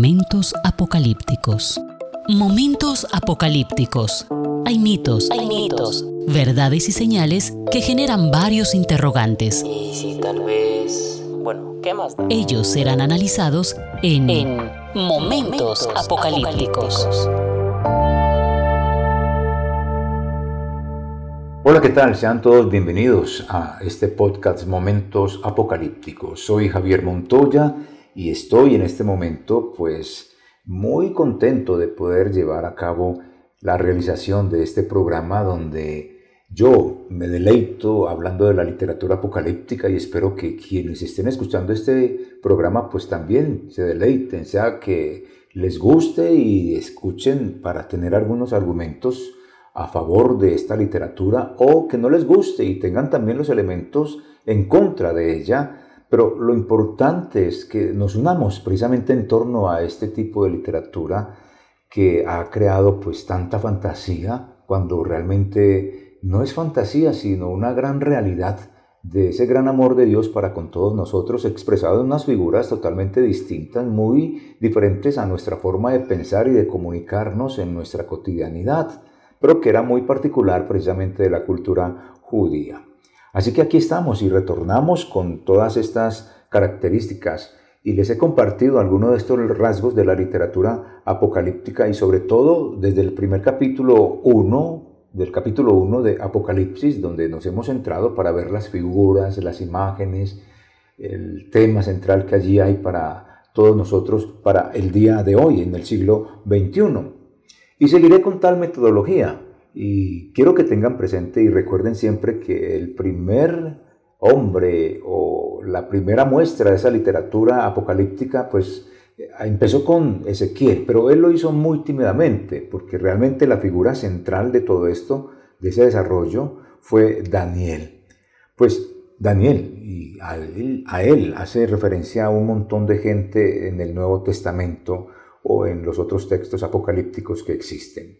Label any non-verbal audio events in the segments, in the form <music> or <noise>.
Momentos apocalípticos. Momentos apocalípticos. Hay mitos, hay mitos, verdades y señales que generan varios interrogantes. Y si tal vez... Bueno, ¿qué más da? Ellos serán analizados en, En Momentos Apocalípticos. Hola, ¿qué tal? Sean todos bienvenidos a este podcast Momentos Apocalípticos. Soy Javier Montoya y estoy en este momento pues muy contento de poder llevar a cabo la realización de este programa donde yo me deleito hablando de la literatura apocalíptica y espero que quienes estén escuchando este programa pues también se deleiten, sea que les guste y escuchen para tener algunos argumentos a favor de esta literatura o que no les guste y tengan también los elementos en contra de ella. Pero lo importante es que nos unamos precisamente en torno a este tipo de literatura que ha creado pues tanta fantasía cuando realmente no es fantasía sino una gran realidad de ese gran amor de Dios para con todos nosotros expresado en unas figuras totalmente distintas, muy diferentes a nuestra forma de pensar y de comunicarnos en nuestra cotidianidad pero que era muy particular precisamente de la cultura judía. Así que aquí estamos y retornamos con todas estas características y les he compartido algunos de estos rasgos de la literatura apocalíptica y sobre todo desde el primer capítulo 1, del capítulo 1 de Apocalipsis, donde nos hemos centrado para ver las figuras, las imágenes, el tema central que allí hay para todos nosotros para el día de hoy, en el siglo XXI. Y seguiré con tal metodología. Y quiero que tengan presente y recuerden siempre que el primer hombre o la primera muestra de esa literatura apocalíptica, pues empezó con Ezequiel, pero él lo hizo muy tímidamente, porque realmente la figura central de todo esto, de ese desarrollo, fue Daniel. Pues Daniel, y a él, a él hace referencia a un montón de gente en el Nuevo Testamento, o en los otros textos apocalípticos que existen.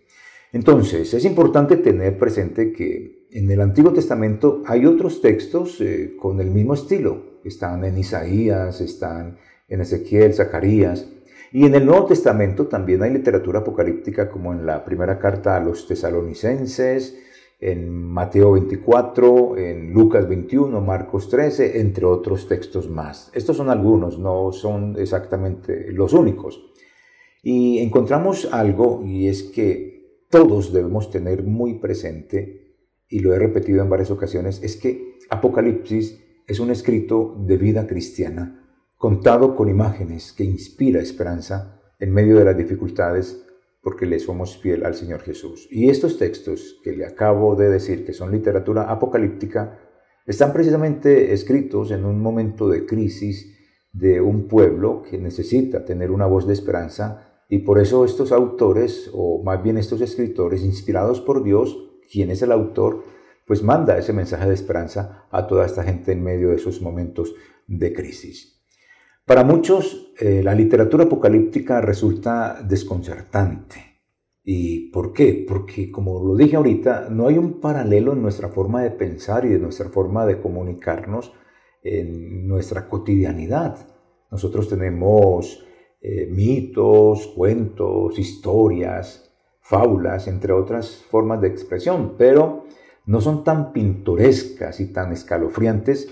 Entonces, es importante tener presente que en el Antiguo Testamento hay otros textos eh, con el mismo estilo. Están en Isaías, están en Ezequiel, Zacarías. Y en el Nuevo Testamento también hay literatura apocalíptica como en la primera carta a los tesalonicenses, en Mateo 24, en Lucas 21, Marcos 13, entre otros textos más. Estos son algunos, no son exactamente los únicos. Y encontramos algo y es que todos debemos tener muy presente, y lo he repetido en varias ocasiones, es que Apocalipsis es un escrito de vida cristiana, contado con imágenes que inspira esperanza en medio de las dificultades porque le somos fiel al Señor Jesús. Y estos textos que le acabo de decir que son literatura apocalíptica, están precisamente escritos en un momento de crisis de un pueblo que necesita tener una voz de esperanza y por eso estos autores, o más bien estos escritores, inspirados por Dios, quien es el autor, pues manda ese mensaje de esperanza a toda esta gente en medio de esos momentos de crisis. Para muchos, eh, la literatura apocalíptica resulta desconcertante. ¿Y por qué? Porque, como lo dije ahorita, no hay un paralelo en nuestra forma de pensar y de nuestra forma de comunicarnos en nuestra cotidianidad. Nosotros tenemos eh, mitos, cuentos, historias, fábulas, entre otras formas de expresión, pero no son tan pintorescas y tan escalofriantes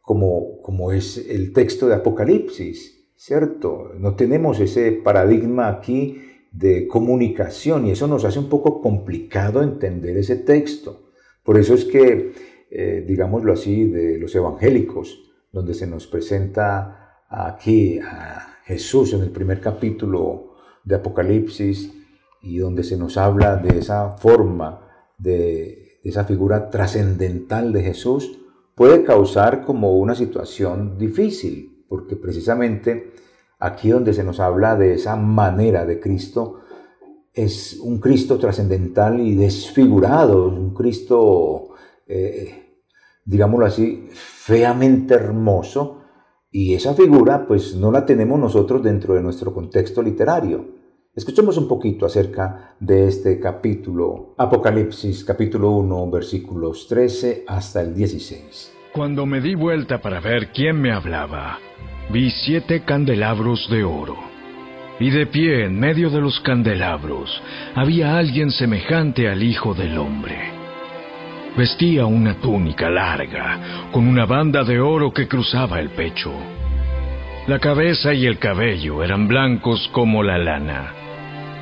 como, como es el texto de Apocalipsis, ¿cierto? No tenemos ese paradigma aquí de comunicación y eso nos hace un poco complicado entender ese texto. Por eso es que, eh, digámoslo así, de los evangélicos, donde se nos presenta aquí a Jesús en el primer capítulo de Apocalipsis y donde se nos habla de esa forma, de, esa figura trascendental de Jesús, puede causar como una situación difícil, porque precisamente aquí donde se nos habla de esa manera de Cristo, es un Cristo trascendental y desfigurado, un Cristo, eh, digámoslo así, feamente hermoso, y esa figura pues no la tenemos nosotros dentro de nuestro contexto literario. Escuchemos un poquito acerca de este capítulo, Apocalipsis capítulo 1 versículos 13 hasta el 16. Cuando me di vuelta para ver quién me hablaba, vi siete candelabros de oro. Y de pie en medio de los candelabros había alguien semejante al Hijo del Hombre. Vestía una túnica larga, con una banda de oro que cruzaba el pecho. La cabeza y el cabello eran blancos como la lana,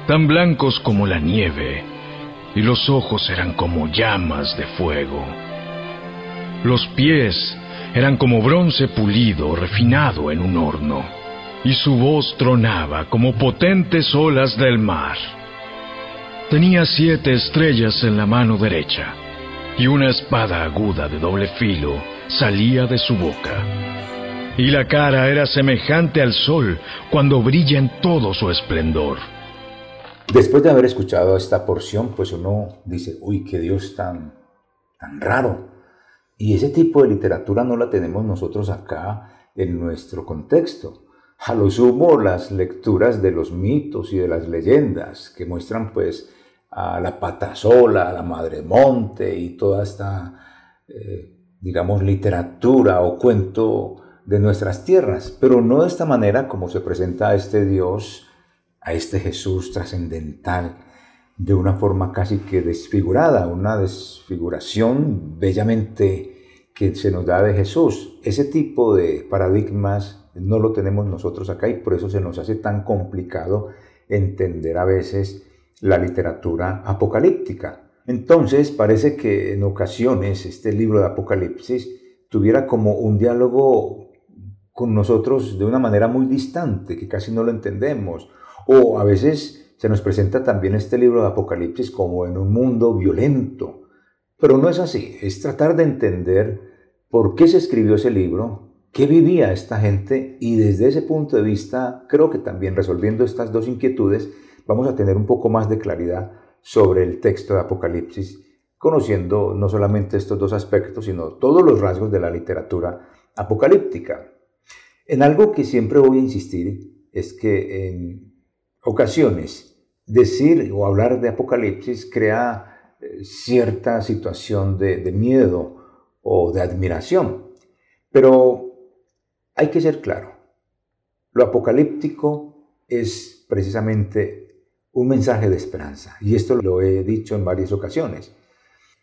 tan blancos como la nieve, y los ojos eran como llamas de fuego. Los pies eran como bronce pulido refinado en un horno y su voz tronaba como potentes olas del mar. Tenía siete estrellas en la mano derecha, y una espada aguda de doble filo salía de su boca. Y la cara era semejante al sol cuando brilla en todo su esplendor. Después de haber escuchado esta porción, pues uno dice, uy, qué Dios tan, tan raro. Y ese tipo de literatura no la tenemos nosotros acá en nuestro contexto a lo sumo las lecturas de los mitos y de las leyendas que muestran pues a la patasola, a la madre monte y toda esta, eh, digamos, literatura o cuento de nuestras tierras, pero no de esta manera como se presenta a este Dios, a este Jesús trascendental, de una forma casi que desfigurada, una desfiguración bellamente que se nos da de Jesús. Ese tipo de paradigmas no lo tenemos nosotros acá y por eso se nos hace tan complicado entender a veces la literatura apocalíptica. Entonces parece que en ocasiones este libro de Apocalipsis tuviera como un diálogo con nosotros de una manera muy distante, que casi no lo entendemos. O a veces se nos presenta también este libro de Apocalipsis como en un mundo violento. Pero no es así, es tratar de entender por qué se escribió ese libro, qué vivía esta gente y desde ese punto de vista creo que también resolviendo estas dos inquietudes vamos a tener un poco más de claridad sobre el texto de Apocalipsis, conociendo no solamente estos dos aspectos, sino todos los rasgos de la literatura apocalíptica. En algo que siempre voy a insistir es que en ocasiones decir o hablar de Apocalipsis crea eh, cierta situación de, de miedo o de admiración. Pero hay que ser claro, lo apocalíptico es precisamente un mensaje de esperanza, y esto lo he dicho en varias ocasiones.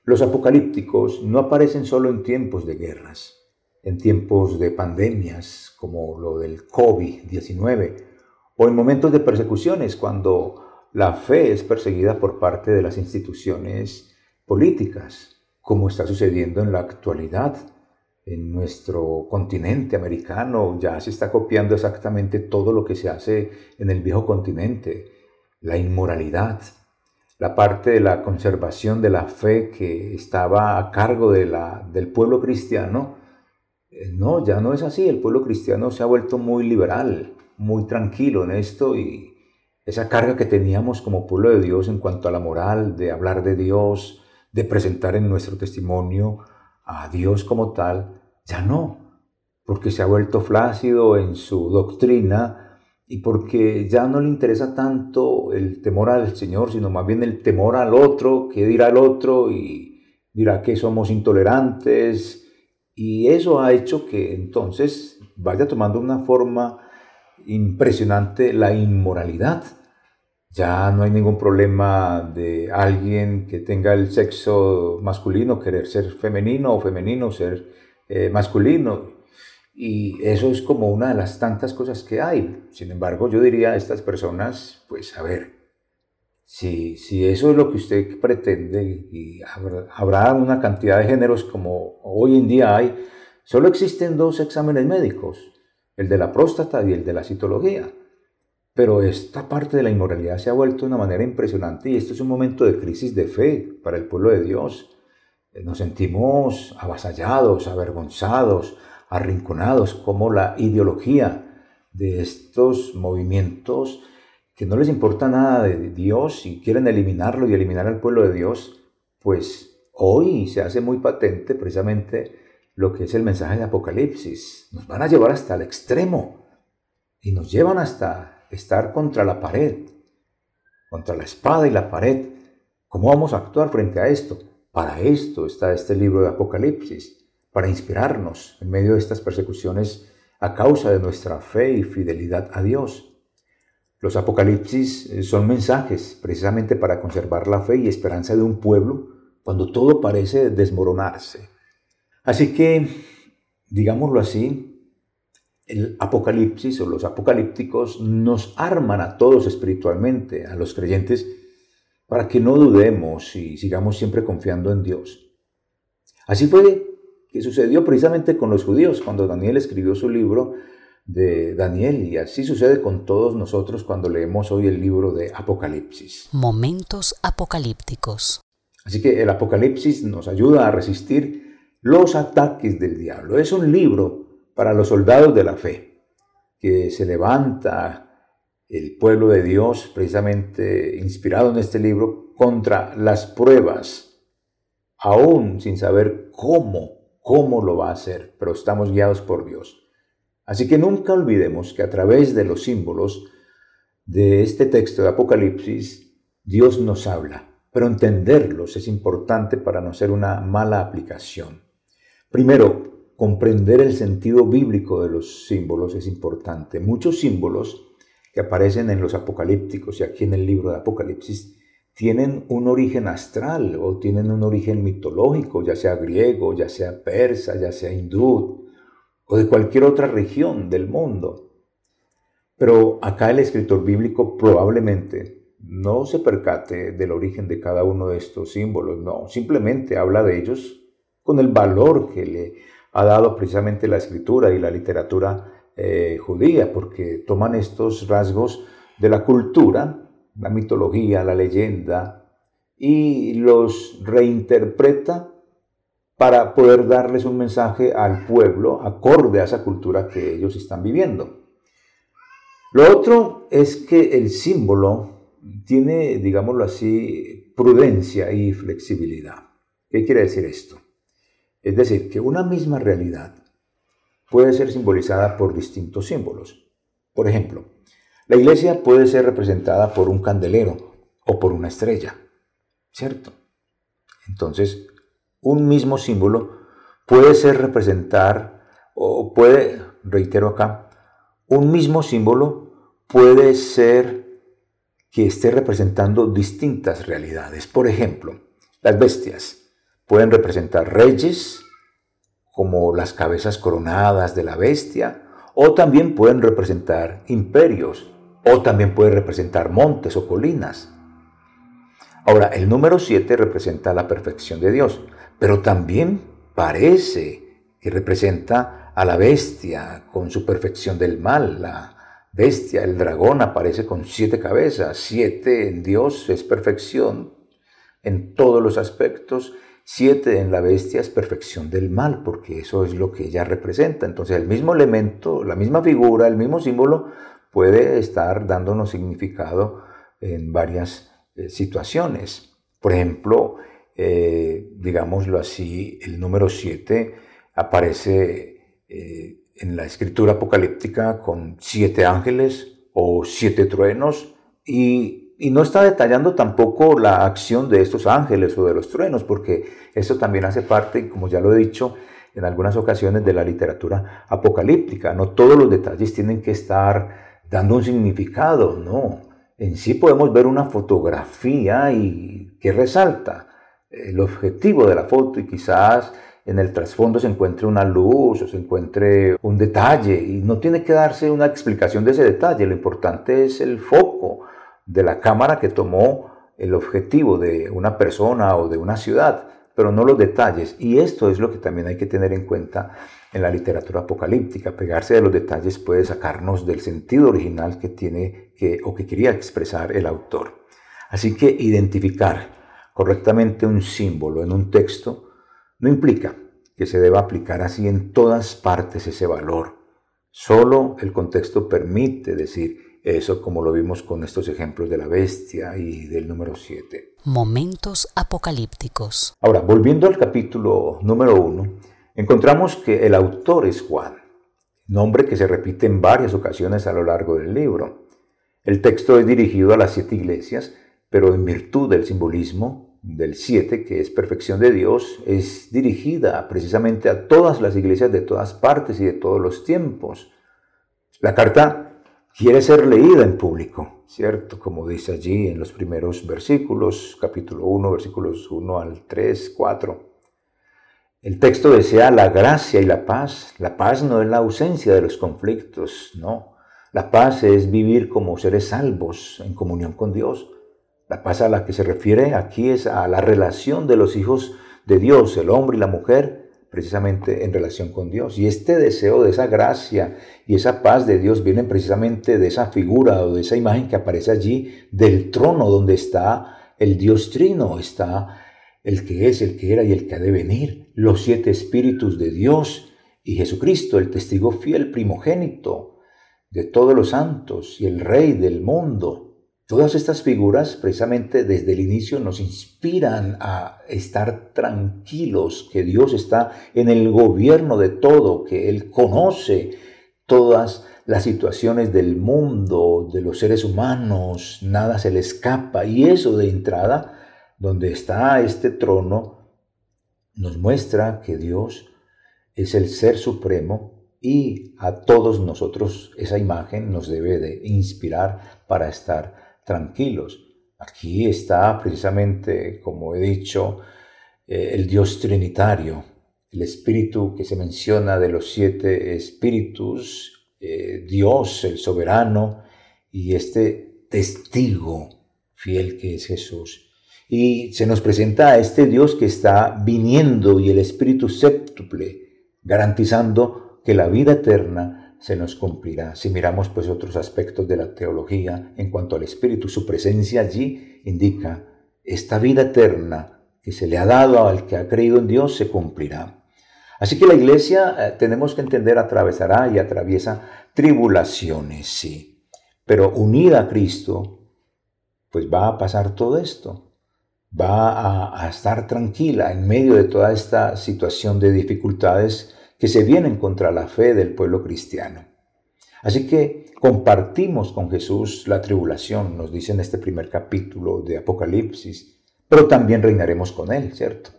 Los apocalípticos no aparecen solo en tiempos de guerras, en tiempos de pandemias como lo del COVID-19, o en momentos de persecuciones cuando la fe es perseguida por parte de las instituciones políticas, como está sucediendo en la actualidad en nuestro continente americano ya se está copiando exactamente todo lo que se hace en el viejo continente. La inmoralidad, la parte de la conservación de la fe que estaba a cargo de la, del pueblo cristiano. Eh, no, ya no es así. El pueblo cristiano se ha vuelto muy liberal, muy tranquilo en esto y esa carga que teníamos como pueblo de Dios en cuanto a la moral, de hablar de Dios, de presentar en nuestro testimonio a Dios como tal, ya no, porque se ha vuelto flácido en su doctrina y porque ya no le interesa tanto el temor al Señor, sino más bien el temor al otro, que dirá el otro y dirá que somos intolerantes. Y eso ha hecho que entonces vaya tomando una forma impresionante la inmoralidad ya no hay ningún problema de alguien que tenga el sexo masculino querer ser femenino o femenino ser eh, masculino. Y eso es como una de las tantas cosas que hay. Sin embargo, yo diría a estas personas, pues a ver, si, si eso es lo que usted pretende y habrá una cantidad de géneros como hoy en día hay, solo existen dos exámenes médicos, el de la próstata y el de la citología. Pero esta parte de la inmoralidad se ha vuelto de una manera impresionante y esto es un momento de crisis de fe para el pueblo de Dios. Eh, nos sentimos avasallados, avergonzados, arrinconados, como la ideología de estos movimientos que no les importa nada de Dios y quieren eliminarlo y eliminar al pueblo de Dios, pues hoy se hace muy patente precisamente lo que es el mensaje de Apocalipsis. Nos van a llevar hasta el extremo y nos llevan hasta estar contra la pared, contra la espada y la pared. ¿Cómo vamos a actuar frente a esto? Para esto está este libro de Apocalipsis, para inspirarnos en medio de estas persecuciones a causa de nuestra fe y fidelidad a Dios. Los apocalipsis eh, son mensajes precisamente para conservar la fe y esperanza de un pueblo cuando todo parece desmoronarse. Así que, digámoslo así, el apocalipsis o los apocalípticos nos arman a todos espiritualmente, a los creyentes, para que no dudemos y sigamos siempre confiando en Dios. Así fue que sucedió precisamente con los judíos cuando Daniel escribió su libro de Daniel y así sucede con todos nosotros cuando leemos hoy el libro de Apocalipsis. Momentos apocalípticos. Así que el Apocalipsis nos ayuda a resistir los ataques del diablo. Es un libro para los soldados de la fe, que se levanta el pueblo de Dios, precisamente inspirado en este libro, contra las pruebas, aún sin saber cómo, cómo lo va a hacer, pero estamos guiados por Dios. Así que nunca olvidemos que a través de los símbolos de este texto de Apocalipsis, Dios nos habla, pero entenderlos es importante para no ser una mala aplicación. Primero, comprender el sentido bíblico de los símbolos es importante. Muchos símbolos que aparecen en los apocalípticos y aquí en el libro de Apocalipsis tienen un origen astral o tienen un origen mitológico, ya sea griego, ya sea persa, ya sea hindú, o de cualquier otra región del mundo. Pero acá el escritor bíblico probablemente no se percate del origen de cada uno de estos símbolos, no, simplemente habla de ellos con el valor que le ha dado precisamente la escritura y la literatura eh, judía, porque toman estos rasgos de la cultura, la mitología, la leyenda, y los reinterpreta para poder darles un mensaje al pueblo acorde a esa cultura que ellos están viviendo. Lo otro es que el símbolo tiene, digámoslo así, prudencia y flexibilidad. ¿Qué quiere decir esto? Es decir, que una misma realidad puede ser simbolizada por distintos símbolos. Por ejemplo, la iglesia puede ser representada por un candelero o por una estrella, ¿cierto? Entonces, un mismo símbolo puede ser representar, o puede, reitero acá, un mismo símbolo puede ser que esté representando distintas realidades. Por ejemplo, las bestias pueden representar reyes, como las cabezas coronadas de la bestia, o también pueden representar imperios, o también pueden representar montes o colinas. Ahora, el número 7 representa la perfección de Dios pero también parece que representa a la bestia con su perfección del mal. La bestia, el dragón, aparece con siete cabezas. Siete en Dios es perfección en todos los aspectos. Siete en la bestia es perfección del mal, porque eso es lo que ella representa. Entonces el mismo elemento, la misma figura, el mismo símbolo puede estar dándonos significado en varias eh, situaciones. Por ejemplo, eh, digámoslo así, el número 7 aparece eh, en la escritura apocalíptica con siete ángeles o siete truenos y, no está detallando tampoco la acción de estos ángeles o de los truenos, porque eso también hace parte, como ya lo he dicho, en algunas ocasiones de la literatura apocalíptica. No todos los detalles tienen que estar dando un significado, no. En sí podemos ver una fotografía y que resalta el objetivo de la foto y quizás en el trasfondo se encuentre una luz o se encuentre un detalle y no tiene que darse una explicación de ese detalle, lo importante es el foco de la cámara que tomó el objetivo de una persona o de una ciudad, pero no los detalles. Y esto es lo que también hay que tener en cuenta en la literatura apocalíptica. Pegarse de los detalles puede sacarnos del sentido original que tiene que, o que quería expresar el autor. Así que identificar correctamente un símbolo en un texto no implica que se deba aplicar así en todas partes ese valor. Solo el contexto permite decir eso como lo vimos con estos ejemplos de la bestia y del número 7. Momentos apocalípticos. Ahora, volviendo al capítulo número 1, encontramos que el autor es Juan, nombre que se repite en varias ocasiones a lo largo del libro. El texto es dirigido a las siete iglesias pero en virtud del simbolismo del 7, que es perfección de Dios, es dirigida precisamente a todas las iglesias de todas partes y de todos los tiempos. La carta quiere ser leída en público, ¿cierto? Como dice allí en los primeros versículos, capítulo 1, versículos 1 al 3, 4. El texto desea la gracia y la paz. La paz no es la ausencia de los conflictos, no. La paz es vivir como seres salvos en comunión con Dios. La paz a la que se refiere aquí es a la relación de los hijos de Dios, el hombre y la mujer, precisamente en relación con Dios. Y este deseo de esa gracia y esa paz de Dios vienen precisamente de esa figura o de esa imagen que aparece allí del trono donde está el Dios trino, está el que es, el que era y el que ha de venir, los siete espíritus de Dios y Jesucristo, el testigo fiel primogénito de todos los santos y el rey del mundo. Todas estas figuras precisamente desde el inicio nos inspiran a estar tranquilos, que Dios está en el gobierno de todo, que Él conoce todas las situaciones del mundo, de los seres humanos, nada se le escapa. Y eso de entrada donde está este trono, nos muestra que Dios es el ser supremo y a todos nosotros esa imagen nos debe de inspirar para estar tranquilos. Aquí está precisamente, como he dicho, eh, el Dios trinitario, el espíritu que se menciona de los siete espíritus, eh, Dios el soberano y este testigo fiel que es Jesús. Y se nos presenta a este Dios que está viniendo y el Espíritu séptuple, garantizando que la vida eterna se nos cumplirá. Si miramos pues otros aspectos de la teología en cuanto al Espíritu, su presencia allí indica esta vida eterna que se le ha dado al que ha creído en Dios se cumplirá. Así que la iglesia eh, tenemos que entender atravesará y atraviesa tribulaciones, sí, pero unida a Cristo, pues va a pasar todo esto va a, estar tranquila en medio de toda esta situación de dificultades que se vienen contra la fe del pueblo cristiano. Así que compartimos con Jesús la tribulación, nos dice en este primer capítulo de Apocalipsis, pero también reinaremos con Él, ¿cierto?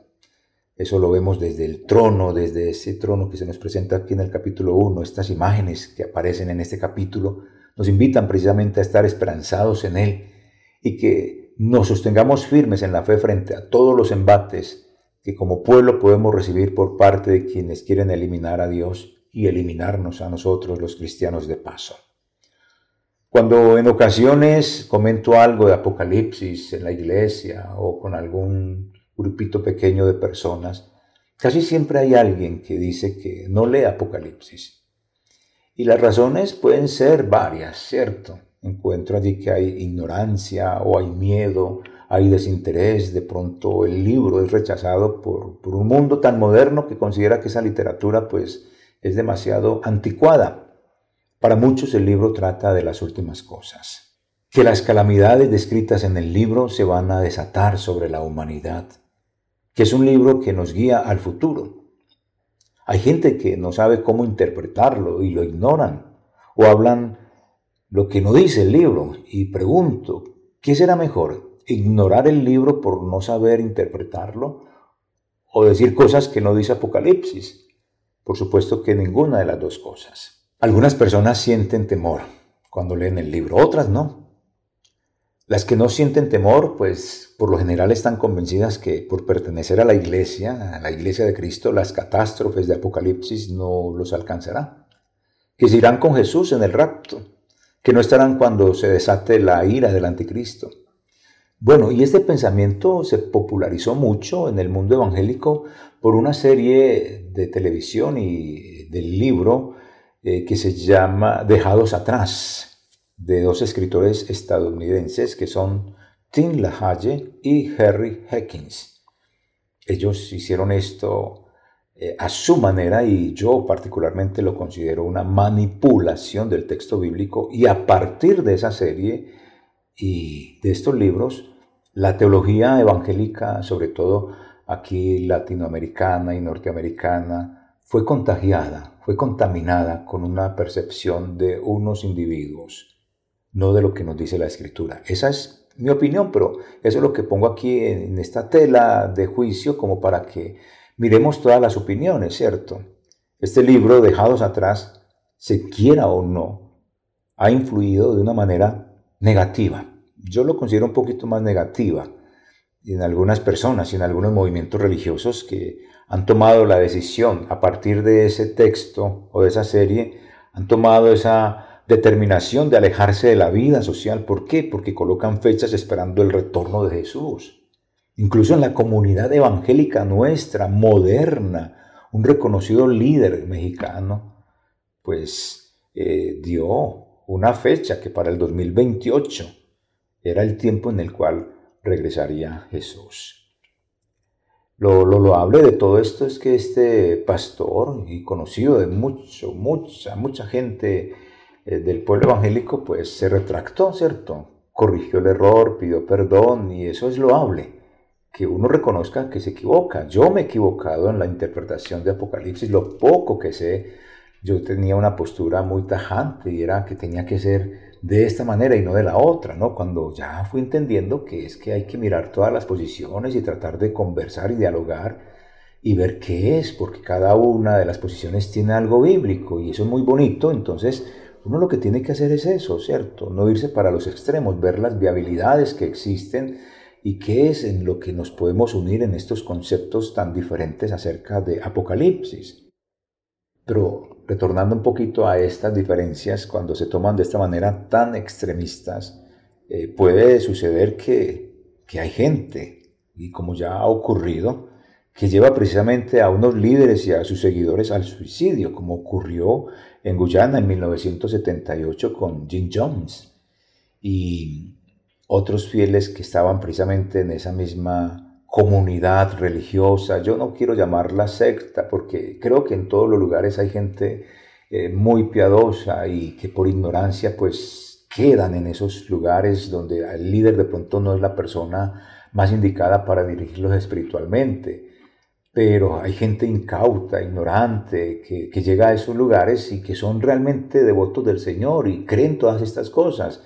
Eso lo vemos desde el trono, desde ese trono que se nos presenta aquí en el capítulo 1, estas imágenes que aparecen en este capítulo nos invitan precisamente a estar esperanzados en Él y que nos sostengamos firmes en la fe frente a todos los embates que como pueblo podemos recibir por parte de quienes quieren eliminar a Dios y eliminarnos a nosotros los cristianos de paso. Cuando en ocasiones comento algo de Apocalipsis en la iglesia o con algún grupito pequeño de personas, casi siempre hay alguien que dice que no lee Apocalipsis. Y las razones pueden ser varias, ¿cierto? Encuentro allí que hay ignorancia o hay miedo, hay desinterés, de pronto el libro es rechazado por, por, un mundo tan moderno que considera que esa literatura pues es demasiado anticuada. Para muchos el libro trata de las últimas cosas, que las calamidades descritas en el libro se van a desatar sobre la humanidad, que es un libro que nos guía al futuro. Hay gente que no sabe cómo interpretarlo y lo ignoran o hablan lo que no dice el libro y pregunto, ¿qué será mejor? ¿Ignorar el libro por no saber interpretarlo? ¿O decir cosas que no dice Apocalipsis? Por supuesto que ninguna de las dos cosas. Algunas personas sienten temor cuando leen el libro, otras no. Las que no sienten temor, pues por lo general están convencidas que por pertenecer a la iglesia, a la iglesia de Cristo, las catástrofes de Apocalipsis no los alcanzarán. Que se irán con Jesús en el rapto que no estarán cuando se desate la ira del anticristo. Bueno, y este pensamiento se popularizó mucho en el mundo evangélico por una serie de televisión y del libro eh, que se llama Dejados atrás, de dos escritores estadounidenses que son Tim LaHaye y Harry Heckins. Ellos hicieron esto eh, a su manera y yo particularmente lo considero una manipulación del texto bíblico y a partir de esa serie y de estos libros, la teología evangélica, sobre todo aquí latinoamericana y norteamericana, fue contagiada, fue contaminada con una percepción de unos individuos, no de lo que nos dice la escritura. Esa es mi opinión, pero eso es lo que pongo aquí en esta tela de juicio como para que Miremos todas las opiniones, ¿cierto? Este libro, dejados atrás, se quiera o no, ha influido de una manera negativa. Yo lo considero un poquito más negativa en algunas personas y en algunos movimientos religiosos que han tomado la decisión a partir de ese texto o de esa serie, han tomado esa determinación de alejarse de la vida social. ¿Por qué? Porque colocan fechas esperando el retorno de Jesús. Incluso en la comunidad evangélica nuestra, moderna, un reconocido líder mexicano, pues eh, dio una fecha que para el 2028 era el tiempo en el cual regresaría Jesús. Lo, lo loable de todo esto es que este pastor y conocido de mucho, mucha, mucha gente eh, del pueblo evangélico, pues se retractó, ¿cierto? Corrigió el error, pidió perdón y eso es loable que uno reconozca que se equivoca. Yo me he equivocado en la interpretación de Apocalipsis, lo poco que sé, yo tenía una postura muy tajante y era que tenía que ser de esta manera y no de la otra, ¿no? Cuando ya fui entendiendo que es que hay que mirar todas las posiciones y tratar de conversar y dialogar y ver qué es, porque cada una de las posiciones tiene algo bíblico y eso es muy bonito, entonces uno lo que tiene que hacer es eso, ¿cierto? No irse para los extremos, ver las viabilidades que existen y qué es en lo que nos podemos unir en estos conceptos tan diferentes acerca de Apocalipsis. Pero retornando un poquito a estas diferencias, cuando se toman de esta manera tan extremistas, eh, puede suceder que, que hay gente, y como ya ha ocurrido, que lleva precisamente a unos líderes y a sus seguidores al suicidio, como ocurrió en Guyana en 1978 con Jim Jones. Y otros fieles que estaban precisamente en esa misma comunidad religiosa. Yo no quiero llamarla secta porque creo que en todos los lugares hay gente eh, muy piadosa y que por ignorancia pues quedan en esos lugares donde el líder de pronto no es la persona más indicada para dirigirlos espiritualmente. Pero hay gente incauta, ignorante, que, que llega a esos lugares y que son realmente devotos del Señor y creen todas estas cosas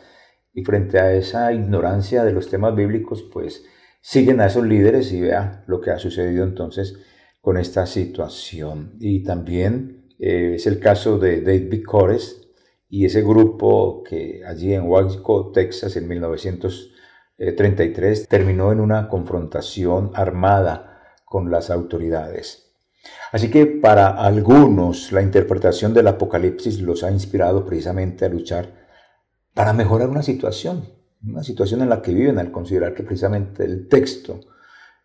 y frente a esa ignorancia de los temas bíblicos, pues siguen a esos líderes y vea lo que ha sucedido entonces con esta situación. Y también eh, es el caso de David Cores y ese grupo que allí en Waco, Texas, en 1933, terminó en una confrontación armada con las autoridades. Así que para algunos la interpretación del Apocalipsis los ha inspirado precisamente a luchar para mejorar una situación, una situación en la que viven al considerar que precisamente el texto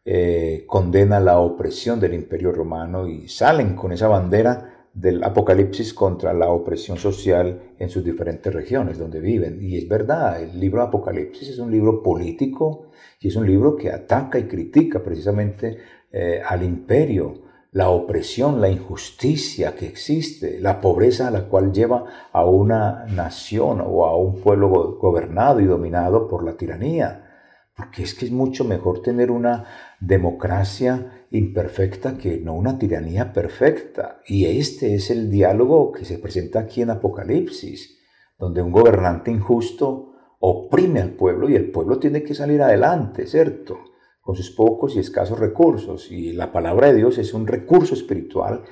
eh, condena la opresión del imperio romano y salen con esa bandera del apocalipsis contra la opresión social en sus diferentes regiones donde viven. Y es verdad, el libro Apocalipsis es un libro político y es un libro que ataca y critica precisamente eh, al imperio la opresión, la injusticia que existe, la pobreza a la cual lleva a una nación o a un pueblo gobernado y dominado por la tiranía. Porque es que es mucho mejor tener una democracia imperfecta que no una tiranía perfecta. Y este es el diálogo que se presenta aquí en Apocalipsis, donde un gobernante injusto oprime al pueblo y el pueblo tiene que salir adelante, ¿cierto? Con sus pocos y escasos recursos. Y la palabra de Dios es un recurso espiritual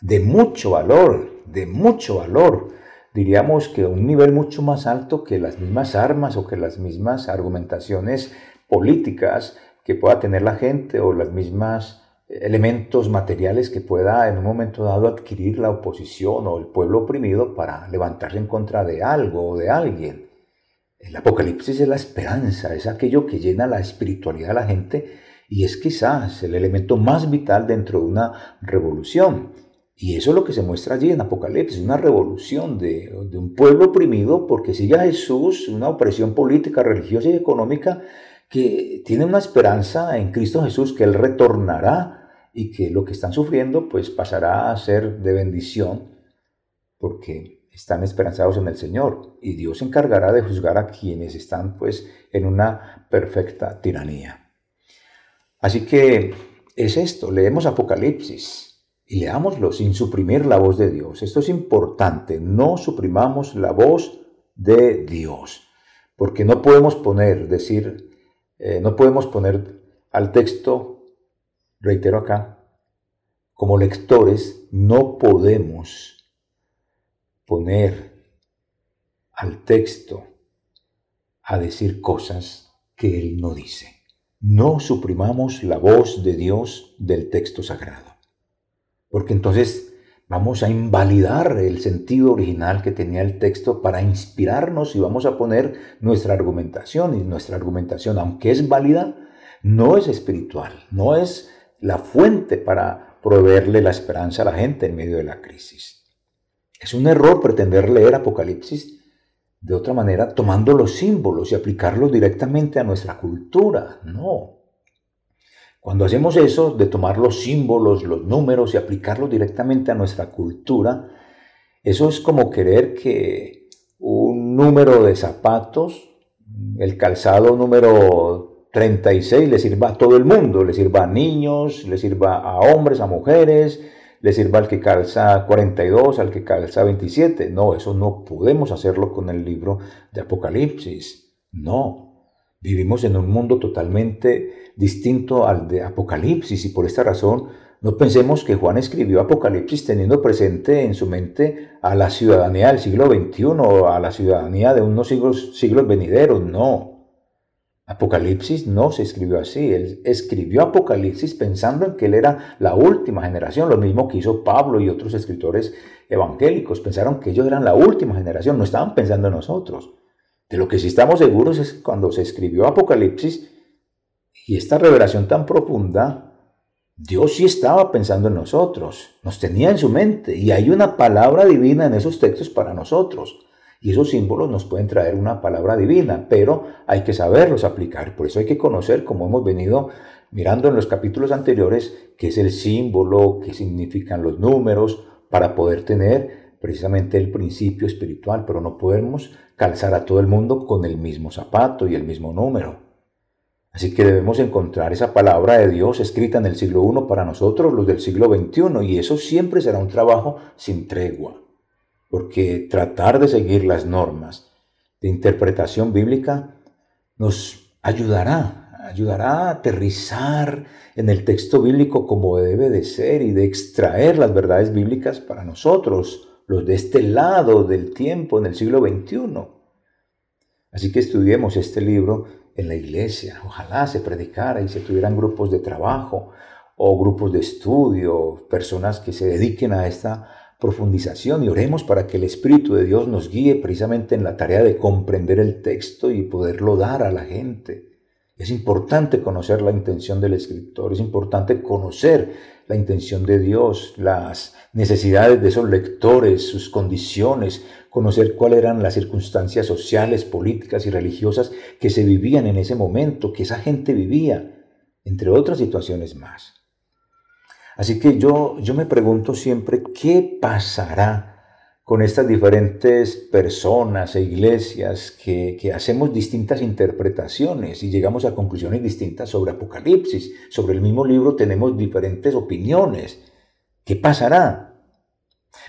de mucho valor, de mucho valor. Diríamos que un nivel mucho más alto que las mismas armas o que las mismas argumentaciones políticas que pueda tener la gente o las mismas elementos materiales que pueda en un momento dado adquirir la oposición o el pueblo oprimido para levantarse en contra de algo o de alguien. El Apocalipsis es la esperanza, es aquello que llena la espiritualidad de la gente y es quizás el elemento más vital dentro de una revolución. Y eso es lo que se muestra allí en Apocalipsis, una revolución de, un pueblo oprimido porque sigue a Jesús, una opresión política, religiosa y económica que tiene una esperanza en Cristo Jesús que Él retornará y que lo que están sufriendo pues pasará a ser de bendición porque están esperanzados en el Señor y Dios se encargará de juzgar a quienes están pues en una perfecta tiranía. Así que es esto, leemos Apocalipsis y leámoslo sin suprimir la voz de Dios. Esto es importante, no suprimamos la voz de Dios, porque no podemos poner, decir, eh, no podemos poner al texto, reitero acá, como lectores, no podemos poner al texto a decir cosas que él no dice. No suprimamos la voz de Dios del texto sagrado, porque entonces vamos a invalidar el sentido original que tenía el texto para inspirarnos y vamos a poner nuestra argumentación. Y nuestra argumentación, aunque es válida, no es espiritual, no es la fuente para proveerle la esperanza a la gente en medio de la crisis. Es un error pretender leer Apocalipsis de otra manera tomando los símbolos y aplicarlos directamente a nuestra cultura. No, cuando hacemos eso, de tomar los símbolos, los números y aplicarlos directamente a nuestra cultura, eso es como querer que un número de zapatos, el calzado número 36, le sirva a todo el mundo, le sirva a niños, le sirva a hombres, a mujeres, le sirva al que calza 42, al que calza 27. No, eso no podemos hacerlo con el libro de Apocalipsis. No, Vivimos en un mundo totalmente distinto al de Apocalipsis y por esta razón no pensemos que Juan escribió Apocalipsis teniendo presente en su mente a la ciudadanía del siglo XXI o a la ciudadanía de unos siglos, siglos venideros. No. Apocalipsis no se escribió así. Él escribió Apocalipsis pensando en que él era la última generación, lo mismo que hizo Pablo y otros escritores evangélicos. Pensaron que ellos eran la última generación, no estaban pensando en nosotros. De lo que sí estamos seguros es cuando se escribió Apocalipsis y esta revelación tan profunda, Dios sí estaba pensando en nosotros, nos tenía en su mente y hay una palabra divina en esos textos para nosotros. Y esos símbolos nos pueden traer una palabra divina, pero hay que saberlos aplicar. Por eso hay que conocer, como hemos venido mirando en los capítulos anteriores, qué es el símbolo, qué significan los números, para poder tener precisamente el principio espiritual, pero no podemos calzar a todo el mundo con el mismo zapato y el mismo número. Así que debemos encontrar esa palabra de Dios escrita en el siglo I para nosotros, los del siglo XXI, y eso siempre será un trabajo sin tregua, porque tratar de seguir las normas de interpretación bíblica nos ayudará, ayudará a aterrizar en el texto bíblico como debe de ser y de extraer las verdades bíblicas para nosotros, los de este lado del tiempo en el siglo XXI. Así que estudiemos este libro en la iglesia. Ojalá se predicara y se tuvieran grupos de trabajo o grupos de estudio, personas que se dediquen a esta profundización y oremos para que el Espíritu de Dios nos guíe precisamente en la tarea de comprender el texto y poderlo dar a la gente. Es importante conocer la intención del escritor, es importante conocer la intención de Dios, las necesidades de esos lectores, sus condiciones, conocer cuáles eran las circunstancias sociales, políticas y religiosas que se vivían en ese momento, que esa gente vivía, entre otras situaciones más. Así que yo, yo me pregunto siempre, ¿qué pasará? con estas diferentes personas e iglesias que, hacemos distintas interpretaciones y llegamos a conclusiones distintas sobre Apocalipsis. Sobre el mismo libro tenemos diferentes opiniones. ¿Qué pasará?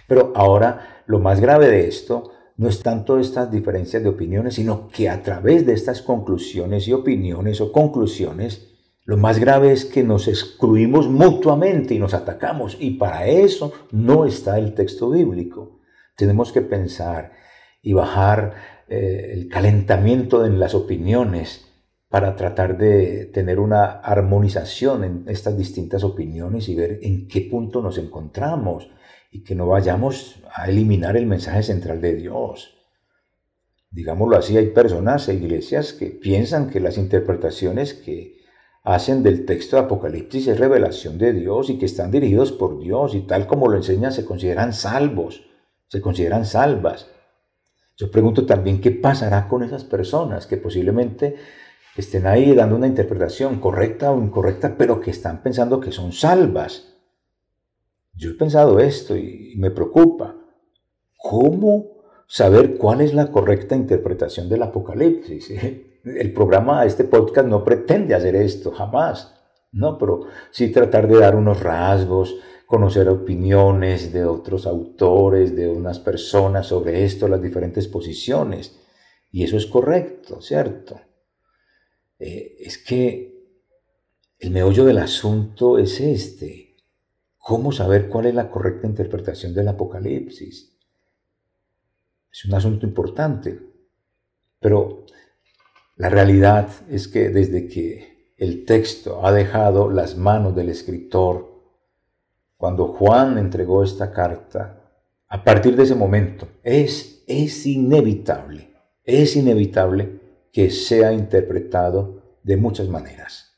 Pero ahora lo más grave de esto no es tanto estas diferencias de opiniones, sino que a través de estas conclusiones y opiniones o conclusiones, lo más grave es que nos excluimos mutuamente y nos atacamos. Y para eso no está el texto bíblico. Tenemos que pensar y bajar eh, el calentamiento en las opiniones para tratar de tener una armonización en estas distintas opiniones y ver en qué punto nos encontramos y que no vayamos a eliminar el mensaje central de Dios. Digámoslo así, hay personas e iglesias que piensan que las interpretaciones que hacen del texto de Apocalipsis es revelación de Dios y que están dirigidos por Dios y tal como lo enseñan se consideran salvos se consideran salvas. Yo pregunto también qué pasará con esas personas que posiblemente estén ahí dando una interpretación correcta o incorrecta, pero que están pensando que son salvas. Yo he pensado esto y me preocupa. ¿Cómo saber cuál es la correcta interpretación del Apocalipsis? <laughs> El programa, este podcast no pretende hacer esto, jamás. No, pero sí tratar de dar unos rasgos, conocer opiniones de otros autores, de unas personas sobre esto, las diferentes posiciones. Y eso es correcto, ¿cierto? Eh, es que el meollo del asunto es este. ¿Cómo saber cuál es la correcta interpretación del Apocalipsis? es un asunto importante. Pero la realidad es que desde que el texto ha dejado las manos del escritor, cuando Juan entregó esta carta, a partir de ese momento es, es inevitable, es inevitable que sea interpretado de muchas maneras.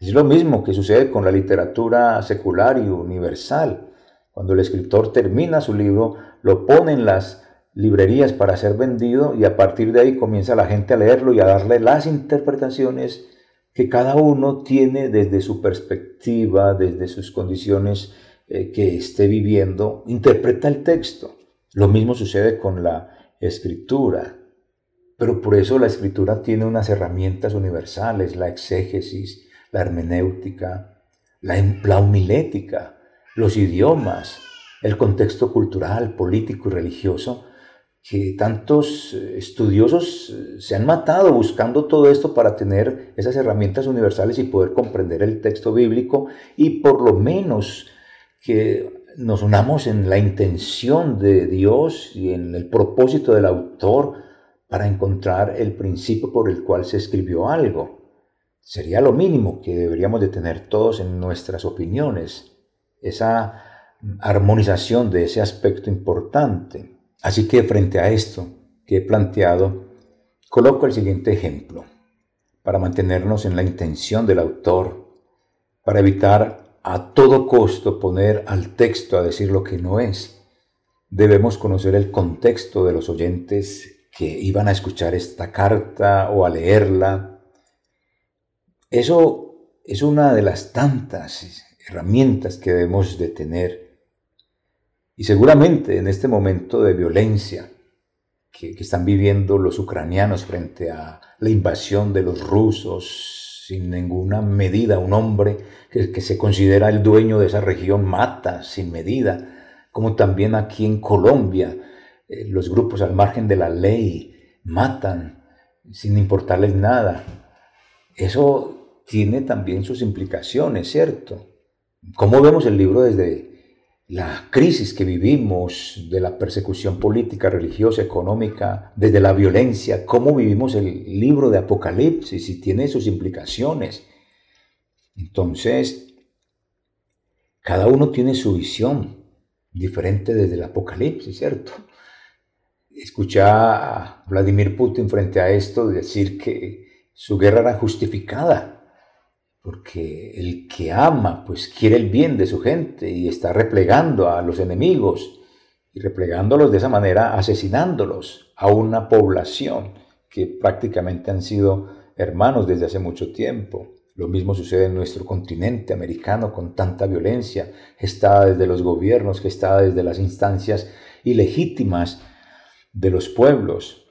Es lo mismo que sucede con la literatura secular y universal. Cuando el escritor termina su libro, lo pone en las librerías para ser vendido y a partir de ahí comienza la gente a leerlo y a darle las interpretaciones que cada uno tiene desde su perspectiva, desde sus condiciones eh, que esté viviendo, interpreta el texto. Lo mismo sucede con la escritura. Pero por eso la escritura tiene unas herramientas universales, la exégesis, la hermenéutica, la, la homilética, los idiomas, el contexto cultural, político y religioso, que tantos eh, estudiosos eh, se han matado buscando todo esto para tener esas herramientas universales y poder comprender el texto bíblico y por lo menos que nos unamos en la intención de Dios y en el propósito del autor para encontrar el principio por el cual se escribió algo. Sería lo mínimo que deberíamos de tener todos en nuestras opiniones, esa armonización de ese aspecto importante. Así que frente a esto que he planteado, coloco el siguiente ejemplo para mantenernos en la intención del autor, para evitar a todo costo poner al texto a decir lo que no es. Debemos conocer el contexto de los oyentes que iban a escuchar esta carta o a leerla. Eso es una de las tantas herramientas que debemos de tener y seguramente en este momento de violencia que, están viviendo los ucranianos frente a la invasión de los rusos, sin ninguna medida, un hombre que, se considera el dueño de esa región mata sin medida, como también aquí en Colombia, eh, los grupos al margen de la ley matan sin importarles nada. Eso tiene también sus implicaciones, ¿cierto? ¿Cómo vemos el libro desde la crisis que vivimos de la persecución política, religiosa, económica, desde la violencia, cómo vivimos el libro de Apocalipsis y tiene sus implicaciones. Entonces, cada uno tiene su visión diferente desde el Apocalipsis, ¿cierto? Escuché a Vladimir Putin frente a esto decir que su guerra era justificada porque el que ama, pues quiere el bien de su gente y está replegando a los enemigos y replegándolos de esa manera, asesinándolos a una población que prácticamente han sido hermanos desde hace mucho tiempo. Lo mismo sucede en nuestro continente americano con tanta violencia, gestada desde los gobiernos, gestada desde las instancias ilegítimas de los pueblos.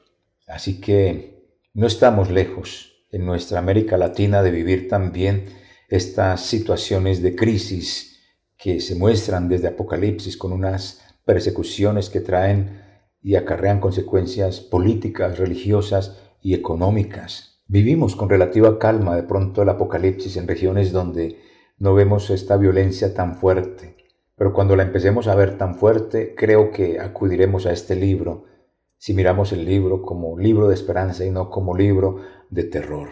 Así que no estamos lejos en nuestra América Latina de vivir también estas situaciones de crisis que se muestran desde Apocalipsis con unas persecuciones que traen y acarrean consecuencias políticas, religiosas y económicas. Vivimos con relativa calma de pronto el Apocalipsis en regiones donde no vemos esta violencia tan fuerte, pero cuando la empecemos a ver tan fuerte, creo que acudiremos a este libro si miramos el libro como libro de esperanza y no como libro de terror.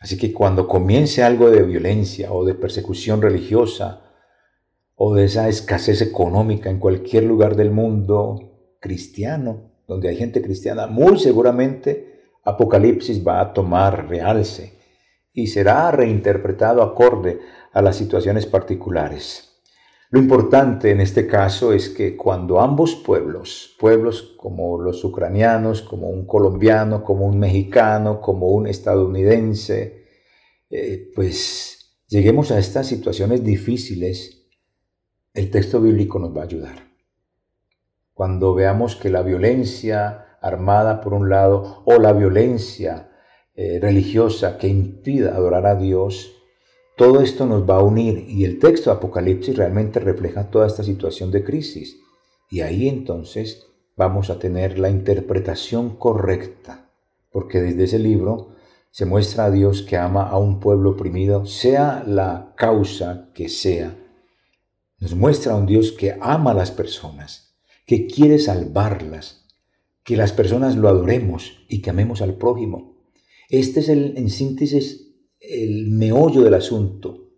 Así que cuando comience algo de violencia o de persecución religiosa o de esa escasez económica en cualquier lugar del mundo cristiano, donde hay gente cristiana, muy seguramente Apocalipsis va a tomar realce y será reinterpretado acorde a las situaciones particulares. Lo importante en este caso es que cuando ambos pueblos, pueblos como los ucranianos, como un colombiano, como un mexicano, como un estadounidense, eh, pues lleguemos a estas situaciones difíciles, el texto bíblico nos va a ayudar. Cuando veamos que la violencia armada por un lado o la violencia eh, religiosa que impida adorar a Dios, todo esto nos va a unir y el texto de Apocalipsis realmente refleja toda esta situación de crisis. Y ahí entonces vamos a tener la interpretación correcta, porque desde ese libro se muestra a Dios que ama a un pueblo oprimido, sea la causa que sea. Nos muestra a un Dios que ama a las personas, que quiere salvarlas, que las personas lo adoremos y que amemos al prójimo. Este es el, en síntesis el meollo del asunto.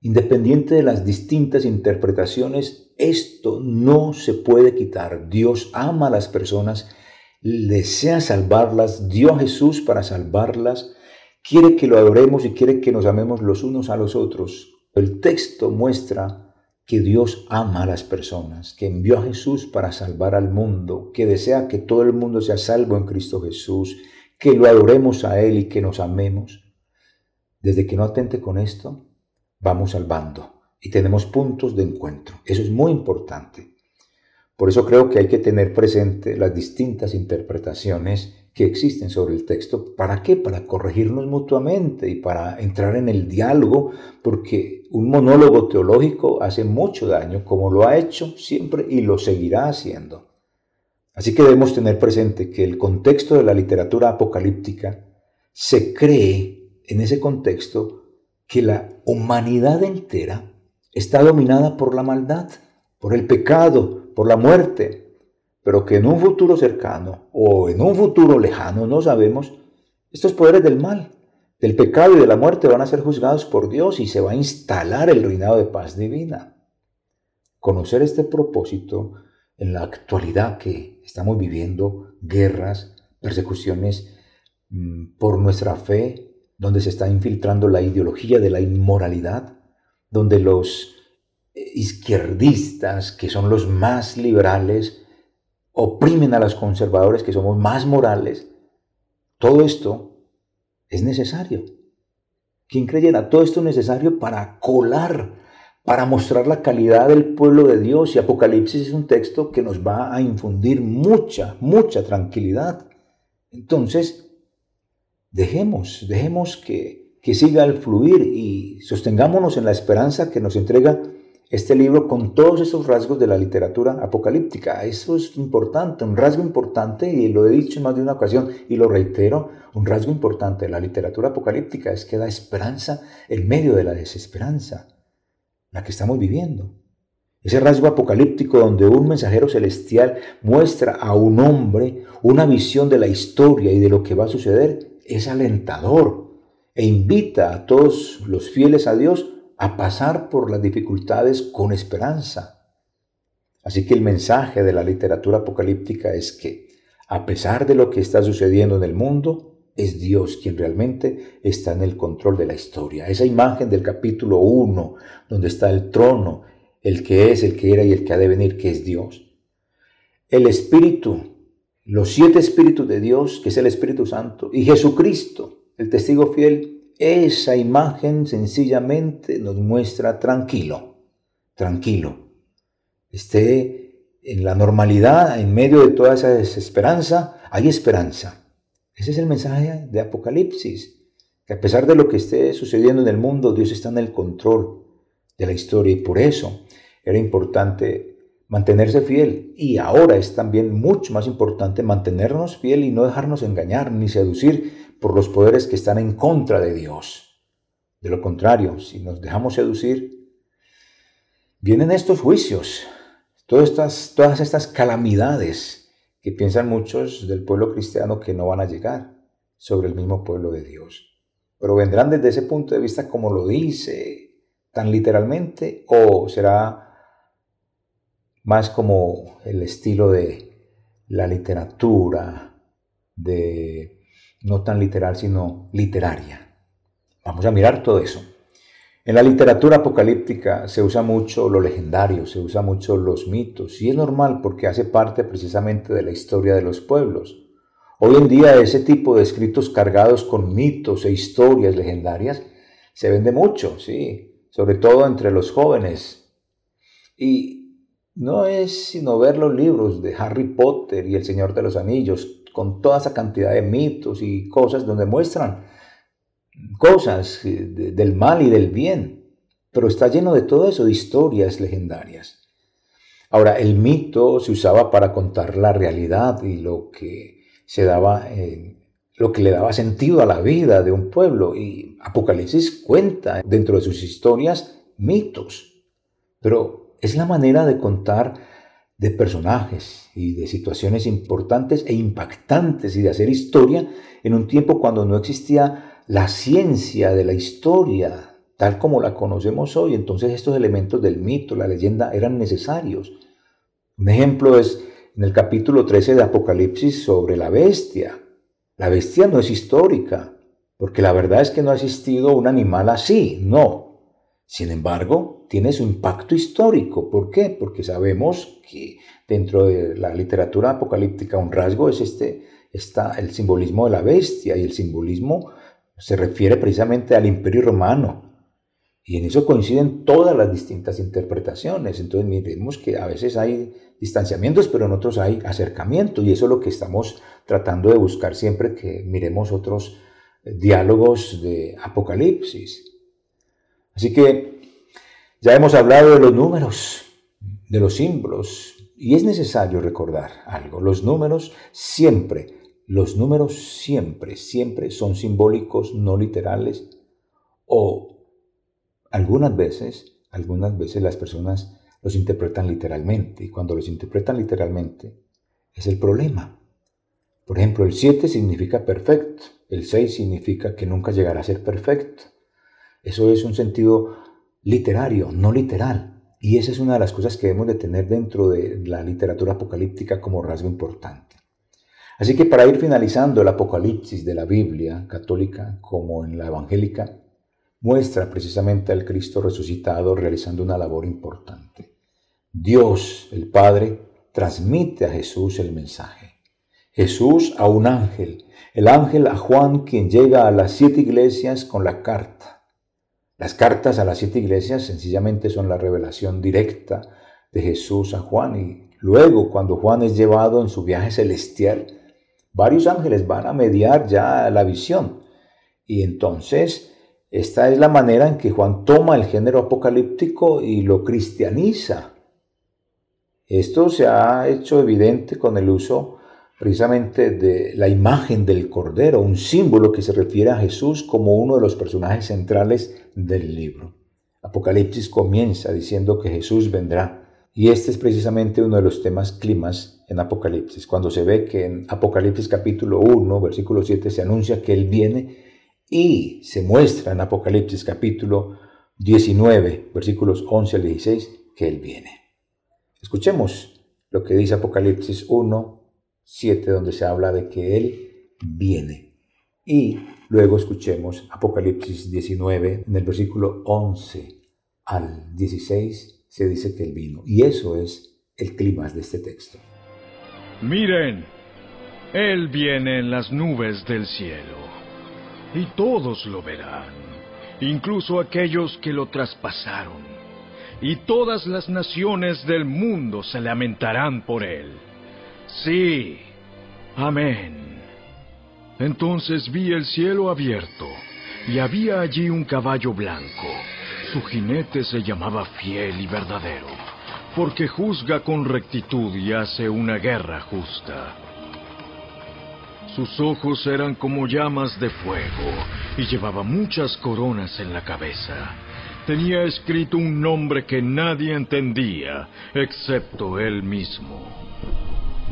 Independiente de las distintas interpretaciones, esto no se puede quitar. Dios ama a las personas, desea salvarlas, dio a Jesús para salvarlas, quiere que lo adoremos y quiere que nos amemos los unos a los otros. El texto muestra que Dios ama a las personas, que envió a Jesús para salvar al mundo, que desea que todo el mundo sea salvo en Cristo Jesús, que lo adoremos a Él y que nos amemos. Desde que no atente con esto, vamos salvando y tenemos puntos de encuentro. Eso es muy importante. Por eso creo que hay que tener presente las distintas interpretaciones que existen sobre el texto. ¿Para qué? Para corregirnos mutuamente y para entrar en el diálogo, porque un monólogo teológico hace mucho daño, como lo ha hecho siempre y lo seguirá haciendo. Así que debemos tener presente que el contexto de la literatura apocalíptica se cree en ese contexto que la humanidad entera está dominada por la maldad, por el pecado, por la muerte, pero que en un futuro cercano o en un futuro lejano, no sabemos, estos poderes del mal, del pecado y de la muerte van a ser juzgados por Dios y se va a instalar el reinado de paz divina. Conocer este propósito en la actualidad que estamos viviendo, guerras, persecuciones mm, por nuestra fe, donde se está infiltrando la ideología de la inmoralidad, donde los izquierdistas, que son los más liberales, oprimen a los conservadores que somos más morales. Todo esto es necesario. ¿Quién creyera? Todo esto es necesario para colar, para mostrar la calidad del pueblo de Dios. Y Apocalipsis es un texto que nos va a infundir mucha, mucha tranquilidad. Entonces, dejemos, dejemos que, que siga el fluir y sostengámonos en la esperanza que nos entrega este libro con todos esos rasgos de la literatura apocalíptica. Eso es importante, un rasgo importante, y lo he dicho en más de una ocasión y lo reitero, un rasgo importante de la literatura apocalíptica es que da esperanza en medio de la desesperanza, la que estamos viviendo. Ese rasgo apocalíptico donde un mensajero celestial muestra a un hombre una visión de la historia y de lo que va a suceder es alentador e invita a todos los fieles a Dios a pasar por las dificultades con esperanza. Así que el mensaje de la literatura apocalíptica es que, a pesar de lo que está sucediendo en el mundo, es Dios quien realmente está en el control de la historia. Esa imagen del capítulo 1, donde está el trono, el que es, el que era y el que ha de venir, que es Dios. El Espíritu, los siete Espíritus de Dios, que es el Espíritu Santo, y Jesucristo, el testigo fiel, esa imagen sencillamente nos muestra tranquilo, tranquilo. Esté en la normalidad, en medio de toda esa desesperanza, hay esperanza. Ese es el mensaje de Apocalipsis, que a pesar de lo que esté sucediendo en el mundo, Dios está en el control de la historia y por eso era importante mantenerse fiel y ahora es también mucho más importante mantenernos fiel y no dejarnos engañar ni seducir por los poderes que están en contra de Dios. De lo contrario, si nos dejamos seducir, vienen estos juicios, todas estas, todas estas calamidades que piensan muchos del pueblo cristiano que no van a llegar sobre el mismo pueblo de Dios. Pero vendrán desde ese punto de vista como lo dice, tan literalmente, o será más como el estilo de la literatura, de no tan literal, sino literaria. Vamos a mirar todo eso. En la literatura apocalíptica se usa mucho lo legendario, se usa mucho los mitos, y es normal porque hace parte precisamente de la historia de los pueblos. Hoy en día ese tipo de escritos cargados con mitos e historias legendarias se vende mucho, sí, sobre todo entre los jóvenes. Y no es sino ver los libros de Harry Potter y El Señor de los Anillos, con toda esa cantidad de mitos y cosas donde muestran cosas eh, del mal y del bien, pero está lleno de todo eso, de historias legendarias. Ahora, el mito se usaba para contar la realidad y lo que se daba, lo que le daba sentido a la vida de un pueblo. Y Apocalipsis cuenta dentro de sus historias mitos, pero es la manera de contar de personajes y de situaciones importantes e impactantes y de hacer historia en un tiempo cuando no existía la ciencia de la historia tal como la conocemos hoy. Entonces estos elementos del mito, la leyenda, eran necesarios. Un ejemplo es en el capítulo 13 de Apocalipsis sobre la bestia. La bestia no es histórica, porque la verdad es que no ha existido un animal así, no. Sin embargo, tiene su impacto histórico. ¿Por qué? Porque sabemos que dentro de la literatura apocalíptica un rasgo es este, está el simbolismo de la bestia y el simbolismo se refiere precisamente al imperio romano, y en eso coinciden todas las distintas interpretaciones. Entonces miremos que a veces hay distanciamientos, pero en otros hay acercamiento. Y eso es lo que estamos tratando de buscar siempre que miremos otros eh, diálogos de Apocalipsis. Así que ya hemos hablado de los números, de los símbolos. Y es necesario recordar algo. Los números siempre, los números siempre, siempre son simbólicos, no literales o algunas veces, algunas veces las personas los interpretan literalmente y cuando los interpretan literalmente es el problema. Por ejemplo, el 7 significa perfecto, el 6 significa que nunca llegará a ser perfecto. Eso es un sentido literario, no literal. Y esa es una de las cosas que debemos de tener dentro de la literatura apocalíptica como rasgo importante. Así que para ir finalizando el apocalipsis de la Biblia católica como en la evangélica, muestra precisamente al Cristo resucitado realizando una labor importante. Dios, el Padre, transmite a Jesús el mensaje. Jesús a un ángel, el ángel a Juan quien llega a las siete iglesias con la carta. Las cartas a las siete iglesias sencillamente son la revelación directa de Jesús a Juan y luego cuando Juan es llevado en su viaje celestial, varios ángeles van a mediar ya la visión y entonces esta es la manera en que Juan toma el género apocalíptico y lo cristianiza. Esto se ha hecho evidente con el uso precisamente de la imagen del Cordero, un símbolo que se refiere a Jesús como uno de los personajes centrales del libro. Apocalipsis comienza diciendo que Jesús vendrá. Y este es precisamente uno de los temas climas en Apocalipsis, cuando se ve que en Apocalipsis capítulo 1, versículo 7 se anuncia que Él viene y se muestra en Apocalipsis capítulo 19, versículos 11 al 16, que Él viene. Escuchemos lo que dice Apocalipsis 1, 7, donde se habla de que Él viene. Y luego escuchemos Apocalipsis 19, en el versículo 11 al 16, se dice que Él vino. Y eso es el clima de este texto. Miren, Él viene en las nubes del cielo y todos lo verán, incluso aquellos que lo traspasaron, y todas las naciones del mundo se lamentarán por él. Sí, amén. Entonces vi el cielo abierto, y había allí un caballo blanco. Su jinete se llamaba fiel y verdadero, porque juzga con rectitud y hace una guerra justa. Sus ojos eran como llamas de fuego y llevaba muchas coronas en la cabeza. Tenía escrito un nombre que nadie entendía, excepto él mismo.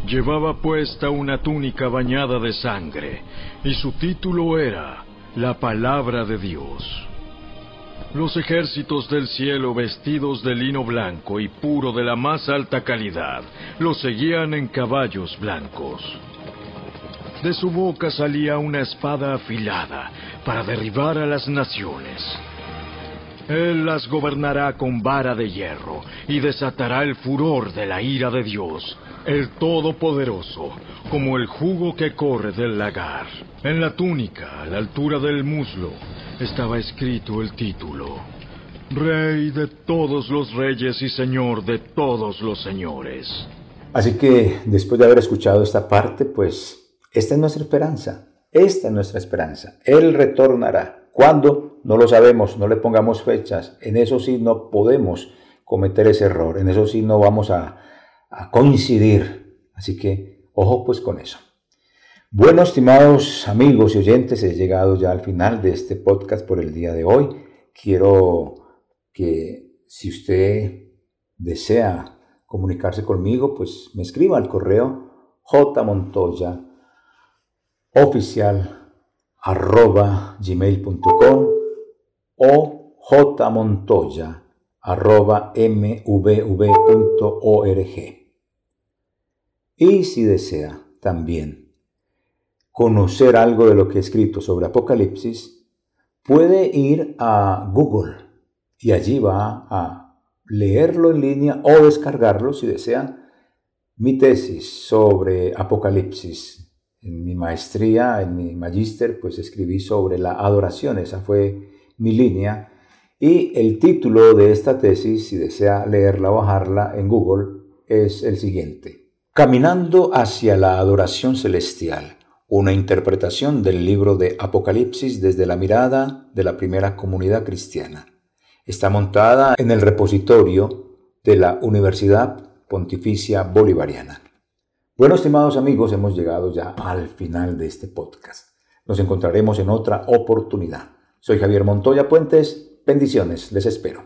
Llevaba puesta una túnica bañada de sangre, y su título era La Palabra de Dios. Los ejércitos del cielo vestidos de lino blanco y puro de la más alta calidad, lo seguían en caballos blancos. De su boca salía una espada afilada para derribar a las naciones. Él las gobernará con vara de hierro y desatará el furor de la ira de Dios, el Todopoderoso, como el jugo que corre del lagar. En la túnica, a la altura del muslo, estaba escrito el título. Rey de todos los reyes y Señor de todos los señores. Así que después de haber escuchado esta parte, pues esta es nuestra esperanza. Esta es nuestra esperanza. Él retornará. ¿Cuándo? No lo sabemos, no le pongamos fechas. En eso sí no podemos cometer ese error. En eso sí no vamos a, coincidir. Así que ojo pues con eso. Bueno, estimados amigos y oyentes, he llegado ya al final de este podcast por el día de hoy. Quiero que si usted desea comunicarse conmigo, pues me escriba al correo jmontoya oficial arroba gmail.com o jmontoya arroba mvv.org. Y si desea también conocer algo de lo que he escrito sobre Apocalipsis, puede ir a Google y allí va a leerlo en línea o descargarlo si desea mi tesis sobre Apocalipsis. En mi maestría, en mi magíster, pues escribí sobre la adoración, esa fue mi línea. Y el título de esta tesis, si desea leerla o bajarla en Google, es el siguiente. Caminando hacia la adoración celestial, una interpretación del libro de Apocalipsis desde la mirada de la primera comunidad cristiana. Está montada en el repositorio de la Universidad Pontificia Bolivariana. Bueno, estimados amigos, hemos llegado ya al final de este podcast. Nos encontraremos en otra oportunidad. Soy Javier Montoya Puentes. Bendiciones, les espero.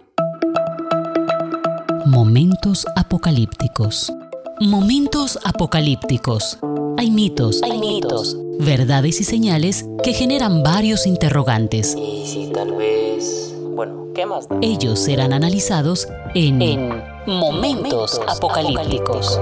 Momentos apocalípticos. Momentos apocalípticos. Hay mitos, hay mitos, verdades y señales que generan varios interrogantes. Y si tal vez... Bueno, ¿qué más da? Ellos serán analizados en, En Momentos apocalípticos.